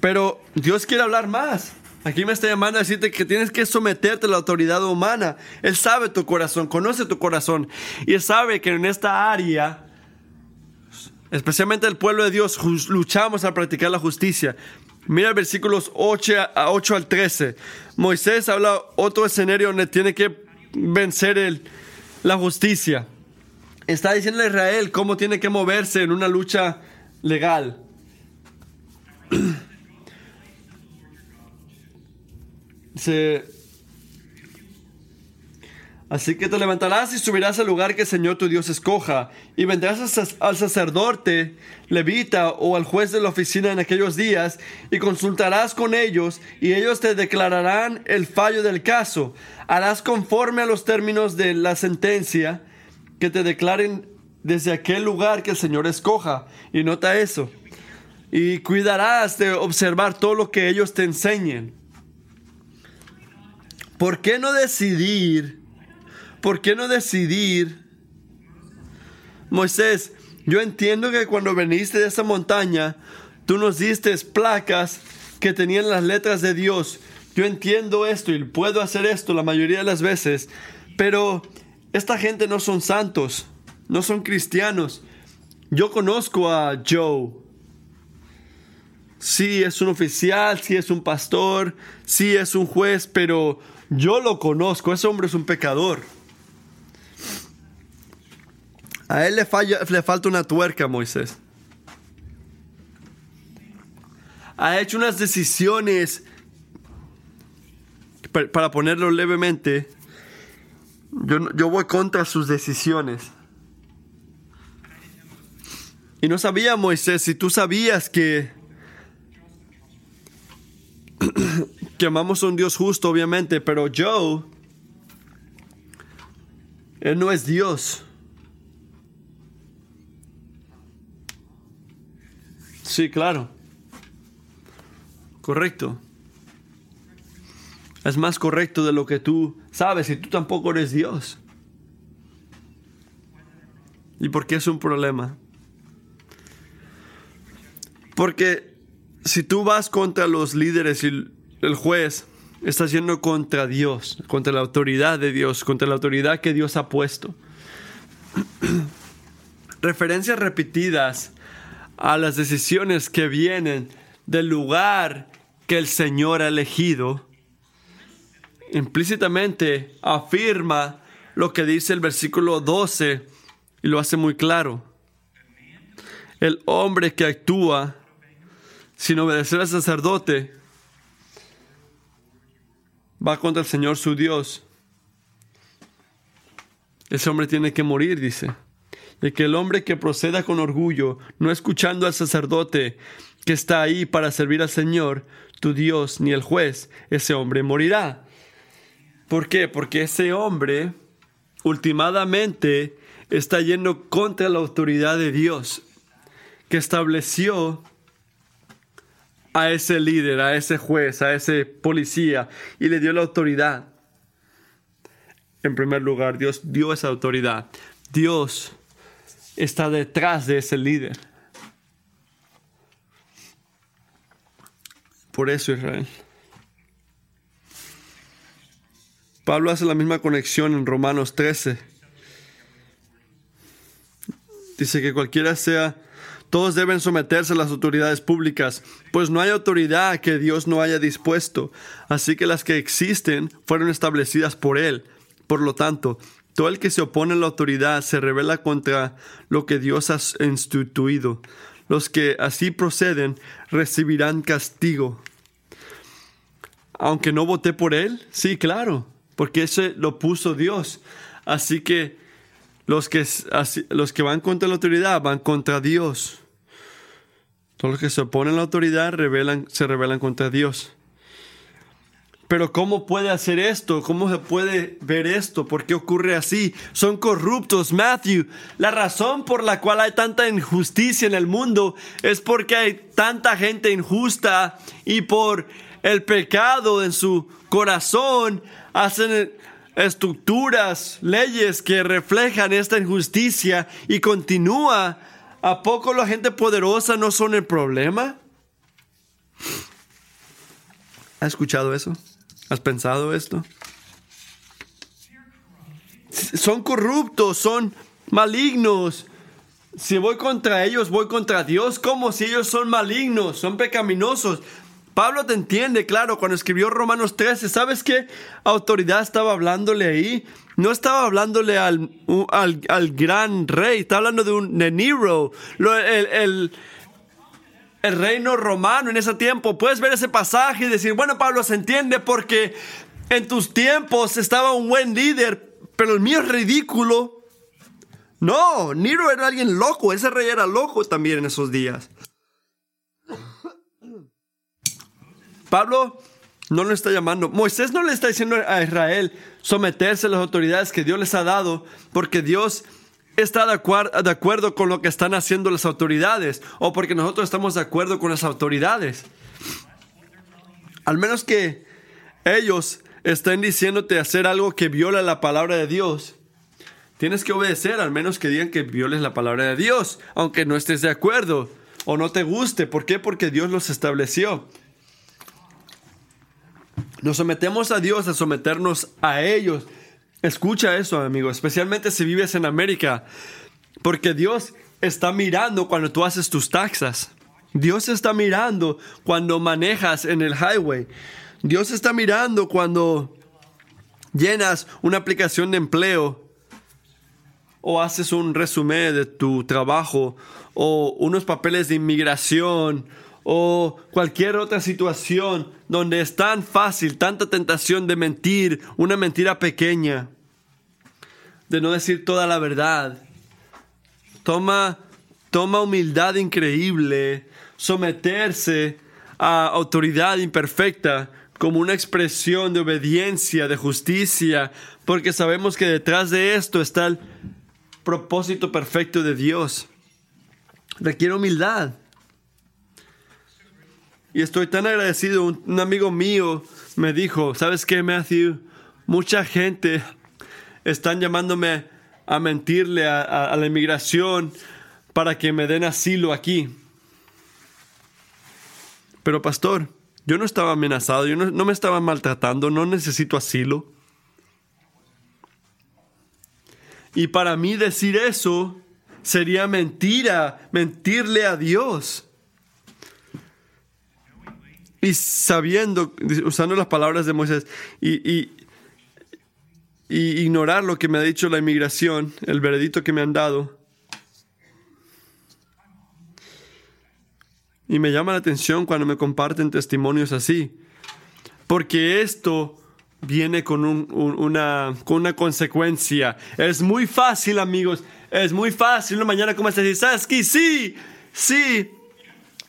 Pero Dios quiere hablar más. Aquí me está llamando a decirte que tienes que someterte a la autoridad humana. Él sabe tu corazón, conoce tu corazón. Y él sabe que en esta área, especialmente el pueblo de Dios, luchamos a practicar la justicia. Mira versículos 8, a 8 al 13. Moisés habla otro escenario donde tiene que vencer el, la justicia. Está diciendo a Israel cómo tiene que moverse en una lucha legal. Así que te levantarás y subirás al lugar que el Señor tu Dios escoja, y vendrás al sacerdote, levita o al juez de la oficina en aquellos días, y consultarás con ellos, y ellos te declararán el fallo del caso. Harás conforme a los términos de la sentencia que te declaren desde aquel lugar que el Señor escoja. Y nota eso. Y cuidarás de observar todo lo que ellos te enseñen ¿Por qué no decidir? ¿Por qué no decidir? Moisés, yo entiendo que cuando veniste de esa montaña, tú nos diste placas que tenían las letras de Dios. Yo entiendo esto y puedo hacer esto la mayoría de las veces, pero esta gente no son santos, no son cristianos. Yo conozco a Joe. Sí, es un oficial, sí es un pastor, sí es un juez, pero yo lo conozco, ese hombre es un pecador. A él le, falla, falta una tuerca, Moisés. Ha hecho unas decisiones, para ponerlo levemente, yo, yo voy contra sus decisiones. Y no sabía, Moisés, si tú sabías que que amamos a un Dios justo, obviamente, pero Joe, él no es Dios. Sí, claro. Correcto. Es más correcto de lo que tú sabes y tú tampoco eres Dios. ¿Y por qué es un problema? Porque si tú vas contra los líderes y el juez está yendo contra Dios, contra la autoridad de Dios, contra la autoridad que Dios ha puesto. Referencias repetidas a las decisiones que vienen del lugar que el Señor ha elegido, implícitamente afirma lo que dice el versículo 12 y lo hace muy claro. El hombre que actúa sin obedecer al sacerdote va contra el Señor su Dios. Ese hombre tiene que morir, dice. Y que el hombre que proceda con orgullo, no escuchando al sacerdote que está ahí para servir al Señor, tu Dios, ni el juez, ese hombre morirá. ¿Por qué? Porque ese hombre, ultimadamente, está yendo contra la autoridad de Dios, que estableció a ese líder, a ese juez, a ese policía y le dio la autoridad. En primer lugar, Dios dio esa autoridad. Dios está detrás de ese líder. Por eso Israel. Pablo hace la misma conexión en Romanos 13. Dice que cualquiera sea todos deben someterse a las autoridades públicas, pues no hay autoridad que Dios no haya dispuesto, así que las que existen fueron establecidas por Él. Por lo tanto, todo el que se opone a la autoridad se revela contra lo que Dios ha instituido. Los que así proceden recibirán castigo. Aunque no voté por él, sí, claro, porque ese lo puso Dios. Así que los que, los que van contra la autoridad van contra Dios. Todos los que se oponen a la autoridad se rebelan contra Dios. Pero ¿cómo puede hacer esto? ¿Cómo se puede ver esto? ¿Por qué ocurre así? Son corruptos, Matthew. La razón por la cual hay tanta injusticia en el mundo es porque hay tanta gente injusta y por el pecado en su corazón hacen estructuras, leyes que reflejan esta injusticia y continúa. ¿A poco la gente poderosa no son el problema? ¿Has escuchado eso? ¿Has pensado esto? Son corruptos, son malignos. Si voy contra ellos, voy contra Dios. ¿Cómo si ellos son malignos, son pecaminosos? Pablo te entiende, claro, cuando escribió Romanos 13, ¿sabes qué autoridad estaba hablándole ahí? No estaba hablándole al, al, gran rey, está hablando de un Nero, el, el, reino romano en ese tiempo. Puedes ver ese pasaje y decir, bueno, Pablo se entiende porque en tus tiempos estaba un buen líder, pero el mío es ridículo. No, Nero era alguien loco, ese rey era loco también en esos días. Pablo no lo está llamando. Moisés no le está diciendo a Israel someterse a las autoridades que Dios les ha dado, porque Dios está de, acuerdo con lo que están haciendo las autoridades, o porque nosotros estamos de acuerdo con las autoridades. Al menos que ellos estén diciéndote hacer algo que viola la palabra de Dios. Tienes que obedecer, al menos que digan que violes la palabra de Dios, aunque no estés de acuerdo o no te guste. ¿Por qué? Porque Dios los estableció. Nos sometemos a Dios a someternos a ellos. Escucha eso, amigo, especialmente si vives en América, porque Dios está mirando cuando tú haces tus taxas. Dios está mirando cuando manejas en el highway. Dios está mirando cuando llenas una aplicación de empleo o haces un resumen de tu trabajo o unos papeles de inmigración o cualquier otra situación donde es tan fácil, tanta tentación de mentir, una mentira pequeña, de no decir toda la verdad. Toma, toma humildad increíble, someterse a autoridad imperfecta como una expresión de obediencia, de justicia, porque sabemos que detrás de esto está el propósito perfecto de Dios. Requiere humildad. Y estoy tan agradecido. Un, amigo mío me dijo, ¿sabes qué, Matthew? Mucha gente están llamándome a mentirle a, la inmigración para que me den asilo aquí. Pero pastor, yo no estaba amenazado, yo no, no me estaba maltratando, no necesito asilo. Y para mí decir eso sería mentira, mentirle a Dios. Y sabiendo, usando las palabras de Moisés, y, ignorar lo que me ha dicho la inmigración, el veredicto que me han dado. Y me llama la atención cuando me comparten testimonios así, porque esto viene con, una, con una consecuencia. Es muy fácil, amigos, es muy fácil una mañana como esta decir, ¿sabes? Sí, sí,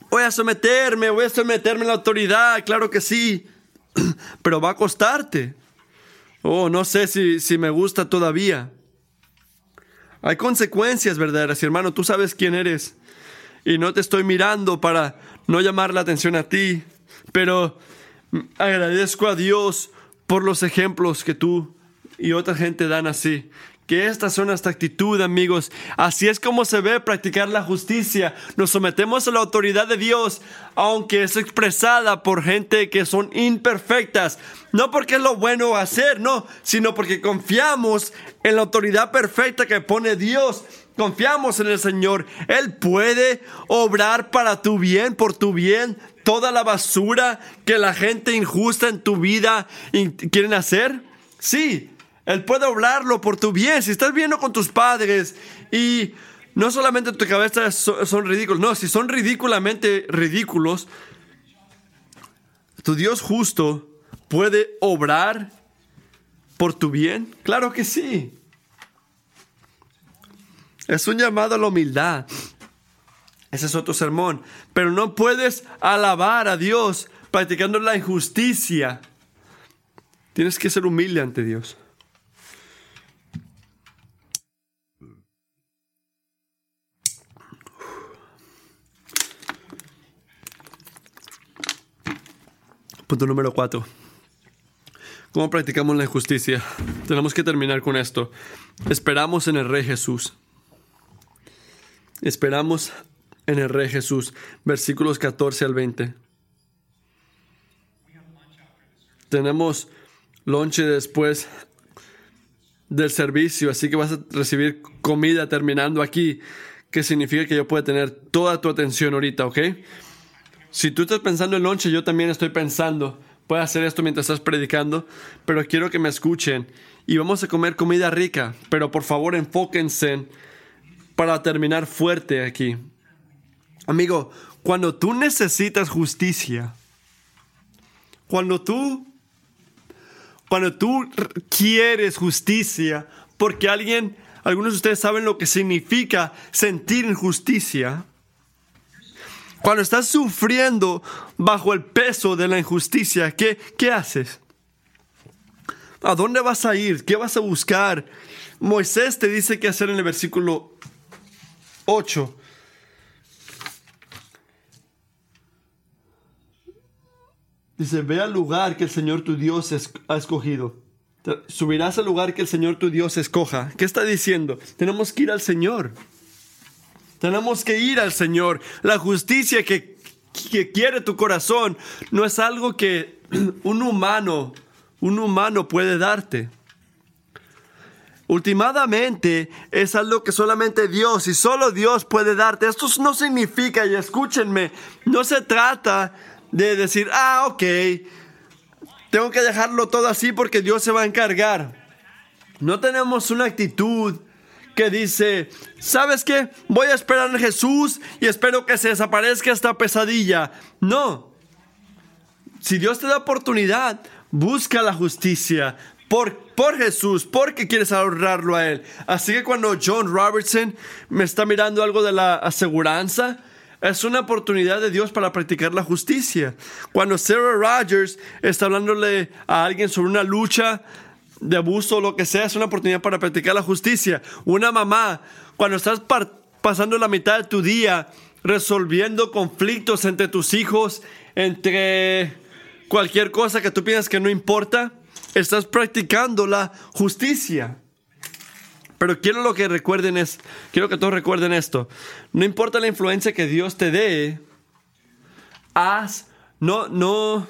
voy a someterme, voy a someterme a la autoridad, claro que sí, pero va a costarte. Oh, no sé si, si me gusta todavía. Hay consecuencias verdaderas, hermano, tú sabes quién eres. Y no te estoy mirando para no llamar la atención a ti, pero agradezco a Dios por los ejemplos que tú y otra gente dan así que esta son nuestra actitud, amigos. Así es como se ve practicar la justicia. Nos sometemos a la autoridad de Dios, aunque es expresada por gente que son imperfectas. No porque es lo bueno hacer, no, sino porque confiamos en la autoridad perfecta que pone Dios. Confiamos en el Señor. Él puede obrar para tu bien, por tu bien, toda la basura que la gente injusta en tu vida quieren hacer. Sí, Él puede obrarlo por tu bien. Si estás viendo con tus padres y no solamente tu cabeza son, ridículos, no, si son ridículamente ridículos, tu Dios justo puede obrar por tu bien. Claro que sí. Es un llamado a la humildad. Ese es otro sermón. Pero no puedes alabar a Dios practicando la injusticia. Tienes que ser humilde ante Dios. Punto número cuatro. ¿Cómo practicamos la injusticia? Tenemos que terminar con esto. Esperamos en el Rey Jesús. Esperamos en el Rey Jesús. Versículos 14 al 20. Tenemos lonche después del servicio, así que vas a recibir comida terminando aquí, que significa que yo puedo tener toda tu atención ahorita, ¿ok? Si tú estás pensando en lonche, yo también estoy pensando. Puedes hacer esto mientras estás predicando, pero quiero que me escuchen. Y vamos a comer comida rica, pero por favor enfóquense para terminar fuerte aquí. Amigo, cuando tú necesitas justicia, cuando tú, cuando tú quieres justicia, porque alguien, algunos de ustedes saben lo que significa sentir injusticia, cuando estás sufriendo bajo el peso de la injusticia, ¿qué, qué haces? ¿A dónde vas a ir? ¿Qué vas a buscar? Moisés te dice qué hacer en el versículo 8. Dice, ve al lugar que el Señor tu Dios ha escogido. Subirás al lugar que el Señor tu Dios escoja. ¿Qué está diciendo? Tenemos que ir al Señor. Tenemos que ir al Señor. La justicia que, quiere tu corazón no es algo que un humano, un humano puede darte. Ultimadamente es algo que solamente Dios y solo Dios puede darte. Esto no significa, y escúchenme, no se trata de decir, ah, ok, tengo que dejarlo todo así porque Dios se va a encargar. No tenemos una actitud que dice, ¿sabes qué? Voy a esperar en Jesús y espero que se desaparezca esta pesadilla. No. Si Dios te da oportunidad, busca la justicia por, por Jesús, porque quieres ahorrarlo a Él. Así que cuando John Robertson me está mirando algo de la aseguranza, es una oportunidad de Dios para practicar la justicia. Cuando Sarah Rogers está hablándole a alguien sobre una lucha de abuso o lo que sea, es una oportunidad para practicar la justicia. Una mamá, cuando estás pasando la mitad de tu día resolviendo conflictos entre tus hijos, entre cualquier cosa que tú piensas que no importa, estás practicando la justicia. Pero quiero lo que recuerden es, quiero que todos recuerden esto. No importa la influencia que Dios te dé, haz, no, no,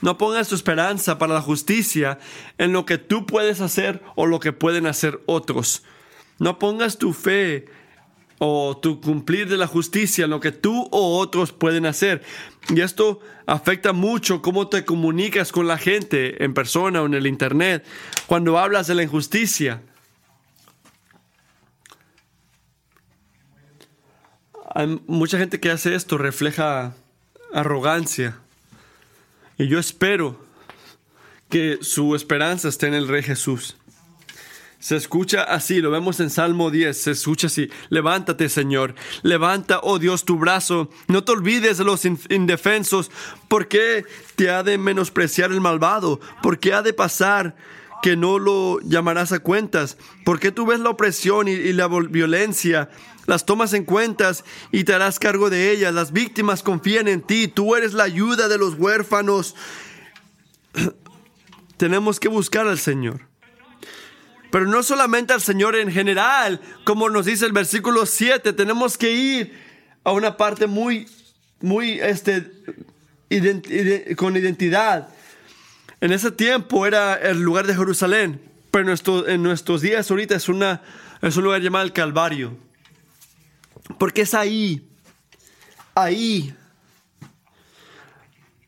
no pongas tu esperanza para la justicia en lo que tú puedes hacer o lo que pueden hacer otros. No pongas tu fe o tu cumplir de la justicia en lo que tú o otros pueden hacer. Y esto afecta mucho cómo te comunicas con la gente en persona o en el Internet cuando hablas de la injusticia. Hay mucha gente que hace esto refleja arrogancia. Y yo espero que su esperanza esté en el Rey Jesús. Se escucha así, lo vemos en Salmo 10, se escucha así, levántate Señor, levanta, oh Dios, tu brazo, no te olvides de los indefensos, ¿por qué te ha de menospreciar el malvado? ¿Por qué ha de pasar que no lo llamarás a cuentas? ¿Por qué tú ves la opresión y, y la violencia las tomas en cuentas y te harás cargo de ellas. Las víctimas confían en ti, tú eres la ayuda de los huérfanos. Tenemos que buscar al Señor. Pero no solamente al Señor en general, como nos dice el versículo 7, tenemos que ir a una parte muy, muy, este, con identidad. En ese tiempo era el lugar de Jerusalén, pero en, nuestros días ahorita es, una, es un lugar llamado el Calvario. Porque es ahí, ahí,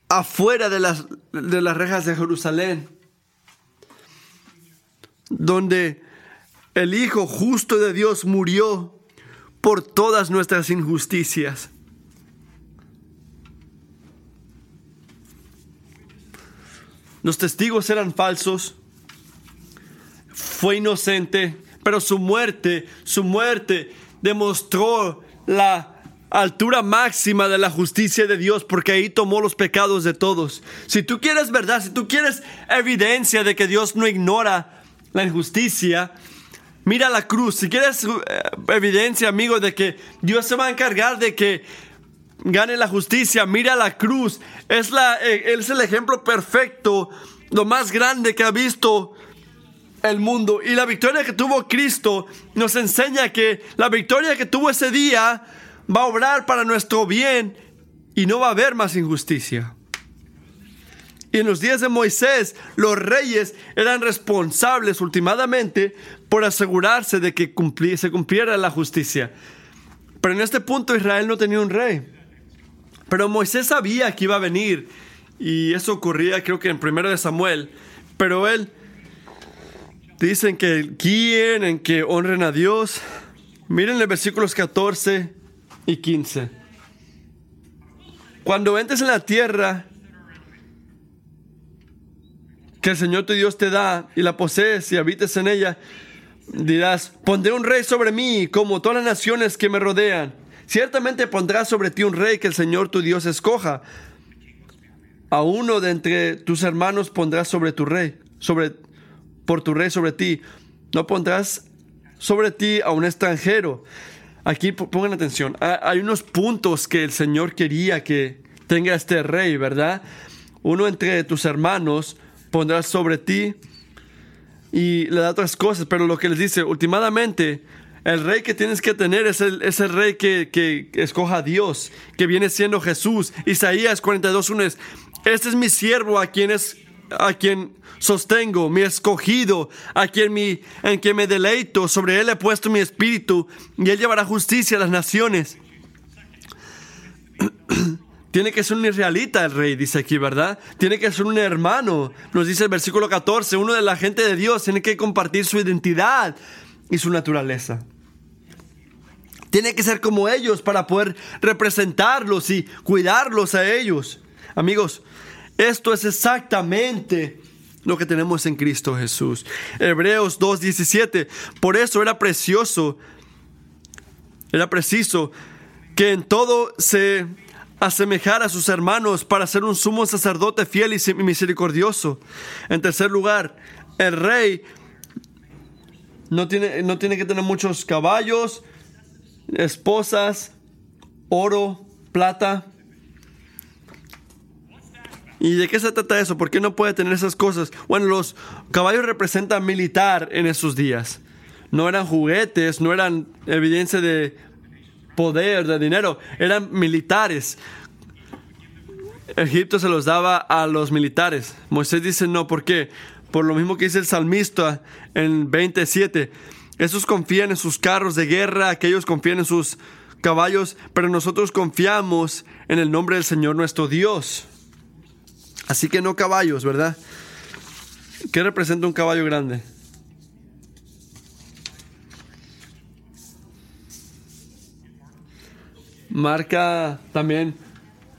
afuera de las, de las rejas de Jerusalén, donde el Hijo justo de Dios murió por todas nuestras injusticias. Los testigos eran falsos, fue inocente, pero su muerte, su muerte demostró la altura máxima de la justicia de Dios, porque ahí tomó los pecados de todos. Si tú quieres verdad, si tú quieres evidencia de que Dios no ignora la injusticia, mira la cruz. Si quieres eh, evidencia, amigo, de que Dios se va a encargar de que gane la justicia, mira la cruz. Es, la, eh, es el ejemplo perfecto, lo más grande que ha visto el mundo. Y la victoria que tuvo Cristo nos enseña que la victoria que tuvo ese día va a obrar para nuestro bien y no va a haber más injusticia. Y en los días de Moisés, los reyes eran responsables últimamente por asegurarse de que se cumpliera la justicia. Pero en este punto Israel no tenía un rey. Pero Moisés sabía que iba a venir. Y eso ocurría creo que en primero de Samuel. Pero él dicen que guíen, en que honren a Dios. Miren los versículos 14 y 15. Cuando entres en la tierra que el Señor tu Dios te da y la posees y habites en ella, dirás, pondré un rey sobre mí como todas las naciones que me rodean. Ciertamente pondrás sobre ti un rey que el Señor tu Dios escoja. A uno de entre tus hermanos pondrás sobre tu rey, sobre por tu rey sobre ti. No pondrás sobre ti a un extranjero. Aquí pongan atención. Hay unos puntos que el Señor quería que tenga este rey, ¿verdad? Uno entre tus hermanos pondrás sobre ti y le da otras cosas, pero lo que les dice, últimamente, el rey que tienes que tener es el, rey que, que, escoja a Dios, que viene siendo Jesús. Isaías 42.1 es, este es mi siervo a quien es a quien sostengo, mi escogido, a quien mi, en quien me deleito, sobre él he puesto mi espíritu, y él llevará justicia a las naciones. Tiene que ser un israelita el rey, dice aquí, ¿verdad? Tiene que ser un hermano. Nos dice el versículo 14, uno de la gente de Dios tiene que compartir su identidad y su naturaleza. Tiene que ser como ellos para poder representarlos y cuidarlos a ellos. Amigos, esto es exactamente lo que tenemos en Cristo Jesús. Hebreos 2.17. Por eso era precioso, era preciso que en todo se asemejara a sus hermanos para ser un sumo sacerdote fiel y misericordioso. En tercer lugar, el rey no tiene, no tiene que tener muchos caballos, esposas, oro, plata. ¿Y de qué se trata eso? ¿Por qué no puede tener esas cosas? Bueno, los caballos representan militar en esos días. No eran juguetes, no eran evidencia de poder, de dinero, eran militares. Egipto se los daba a los militares. Moisés dice no, ¿por qué? Por lo mismo que dice el salmista en 27. Esos confían en sus carros de guerra, aquellos confían en sus caballos, pero nosotros confiamos en el nombre del Señor nuestro Dios. Así que no caballos, ¿verdad? ¿Qué representa un caballo grande? Marca también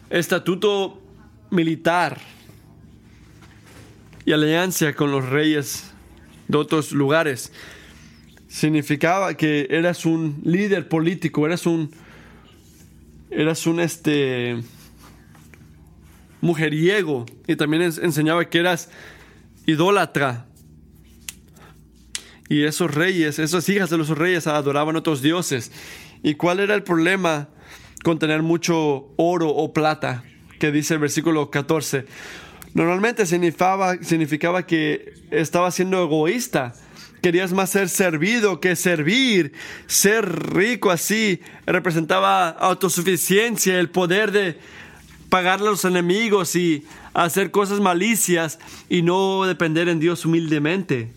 estatuto militar y alianza con los reyes de otros lugares. Significaba que eras un líder político, eras un eras un este mujeriego y también enseñaba que eras idólatra. Y esos reyes, esas hijas de los reyes adoraban a otros dioses. ¿Y cuál era el problema con tener mucho oro o plata? Que dice el versículo 14. Normalmente significaba, significaba que estaba siendo egoísta. Querías más ser servido que servir. Ser rico así representaba autosuficiencia, el poder de, pagarle a los enemigos y hacer cosas malicias y no depender en Dios humildemente.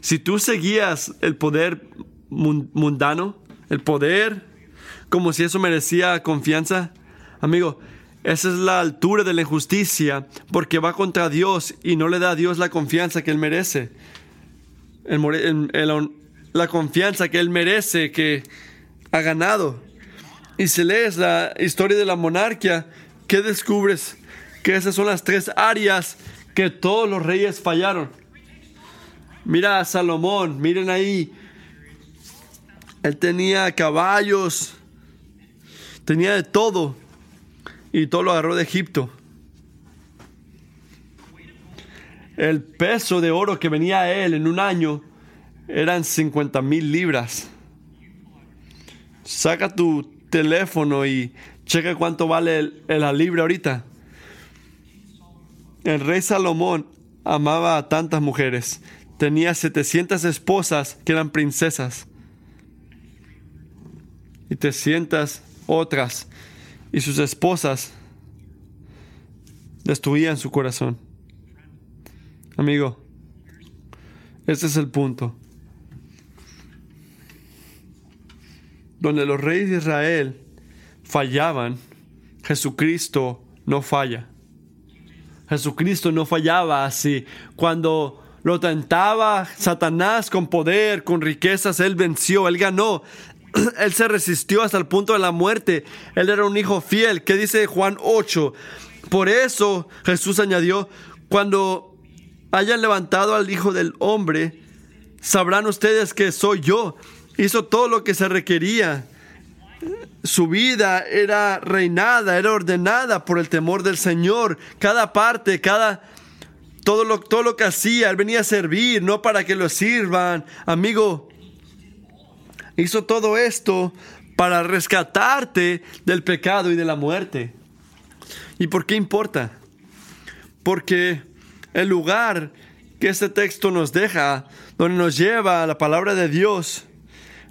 Si tú seguías el poder mundano, el poder, como si eso merecía confianza, amigo, Esa es la altura de la injusticia, porque va contra Dios y no le da a Dios la confianza que Él merece. la confianza que Él merece, que ha ganado. Y si lees la historia de la monarquía, ¿qué descubres? Que esas son las tres áreas que todos los reyes fallaron. Mira a Salomón, miren ahí. Él tenía caballos, tenía de todo y todo lo agarró de Egipto. El peso de oro que venía a él en un año eran 50 mil libras. Saca tu teléfono y checa cuánto vale la libra ahorita. El rey Salomón amaba a tantas mujeres. Tenía 700 esposas que eran princesas. Y 300 otras y sus esposas destruían su corazón. Amigo, ese es el punto. Donde los reyes de Israel fallaban, Jesucristo no falla. Jesucristo no fallaba así. Cuando lo tentaba Satanás con poder, con riquezas, él venció, él ganó. Él se resistió hasta el punto de la muerte. Él era un hijo fiel. ¿Qué dice Juan 8? Por eso Jesús añadió, cuando hayan levantado al Hijo del Hombre, sabrán ustedes que soy yo. Hizo todo lo que se requería. Su vida era reinada, era ordenada por el temor del Señor. Cada parte, cada todo lo, todo lo que hacía, él venía a servir, no para que lo sirvan. Amigo, hizo todo esto para rescatarte del pecado y de la muerte. ¿Y por qué importa? Porque el lugar que este texto nos deja, donde nos lleva a la palabra de Dios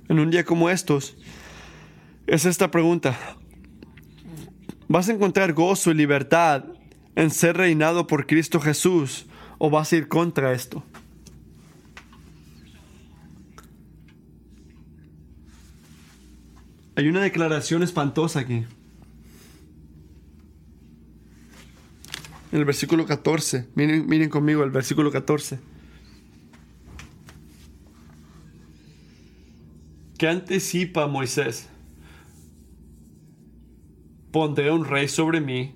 en un día como estos, es esta pregunta. ¿Vas a encontrar gozo y libertad en ser reinado por Cristo Jesús o vas a ir contra esto? Hay una declaración espantosa aquí. En el versículo 14. Miren, miren conmigo el versículo 14. ¿Qué anticipa Moisés? Pondré un rey sobre mí,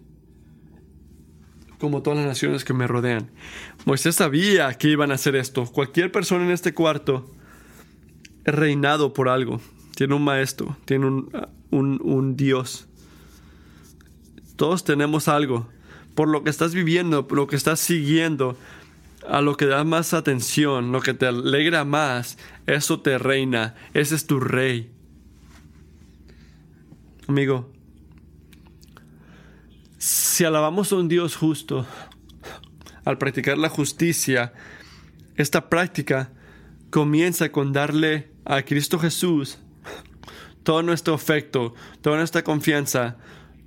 como todas las naciones que me rodean. Moisés sabía que iban a hacer esto. Cualquier persona en este cuarto es reinado por algo tiene un maestro, tiene un, Dios. Todos tenemos algo. Por lo que estás viviendo, por lo que estás siguiendo, a lo que das más atención, lo que te alegra más, eso te reina, ese es tu rey. Amigo, si alabamos a un Dios justo, al practicar la justicia, esta práctica comienza con darle a Cristo Jesús todo nuestro afecto, toda nuestra confianza,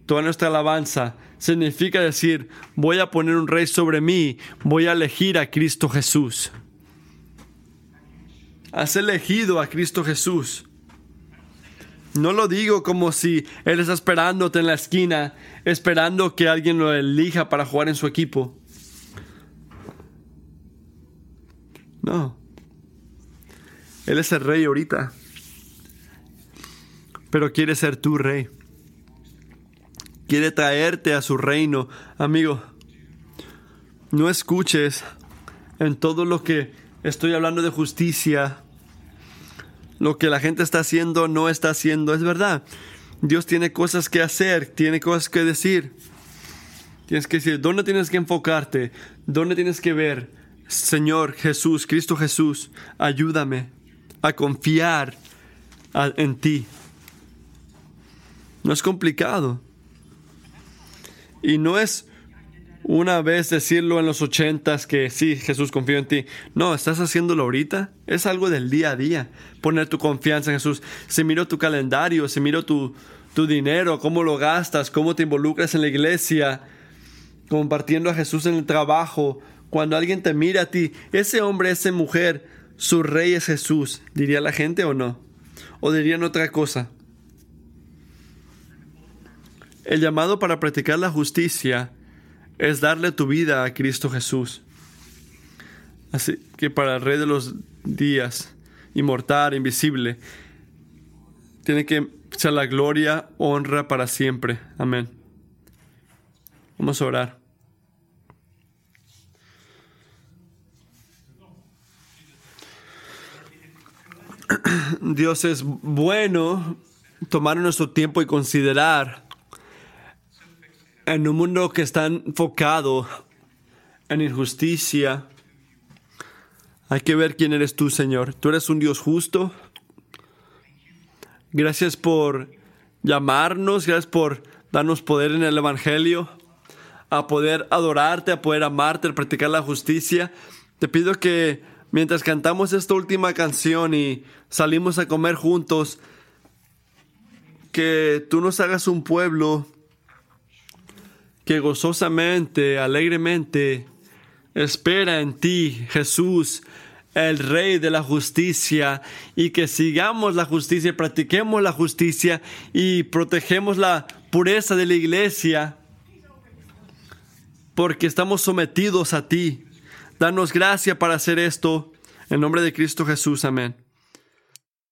toda nuestra alabanza, significa decir, voy a poner un rey sobre mí, voy a elegir a Cristo Jesús. Has elegido a Cristo Jesús. No lo digo como si Él está esperándote en la esquina, esperando que alguien lo elija para jugar en su equipo. No. Él es el rey ahorita pero quiere ser tu rey. Quiere traerte a su reino. Amigo, no escuches en todo lo que estoy hablando de justicia, lo que la gente está haciendo, no está haciendo. Es verdad. Dios tiene cosas que hacer, tiene cosas que decir. Tienes que decir, ¿dónde tienes que enfocarte? ¿Dónde tienes que ver? Señor Jesús, Cristo Jesús, ayúdame a confiar en ti. No es complicado. Y no es una vez decirlo en los ochentas que sí, Jesús confío en ti. No, estás haciéndolo ahorita. Es algo del día a día. Poner tu confianza en Jesús. Si miro tu calendario, si miro tu, tu dinero, cómo lo gastas, cómo te involucras en la iglesia, compartiendo a Jesús en el trabajo. Cuando alguien te mira a ti, ese hombre, esa mujer, su rey es Jesús. ¿Diría la gente o no? ¿O dirían otra cosa? El llamado para practicar la justicia es darle tu vida a Cristo Jesús. Así que para el Rey de los días, inmortal, invisible, tiene que ser la gloria, honra para siempre. Amén. Vamos a orar. Dios es bueno tomar nuestro tiempo y considerar en un mundo que está enfocado en injusticia. Hay que ver quién eres tú, Señor. Tú eres un Dios justo. Gracias por llamarnos, gracias por darnos poder en el Evangelio, a poder adorarte, a poder amarte, a practicar la justicia. Te pido que mientras cantamos esta última canción y salimos a comer juntos, que tú nos hagas un pueblo que gozosamente, alegremente, espera en ti, Jesús, el Rey de la justicia, y que sigamos la justicia, practiquemos la justicia y protegemos la pureza de la iglesia, porque estamos sometidos a ti. Danos gracia para hacer esto. En nombre de Cristo Jesús, amén.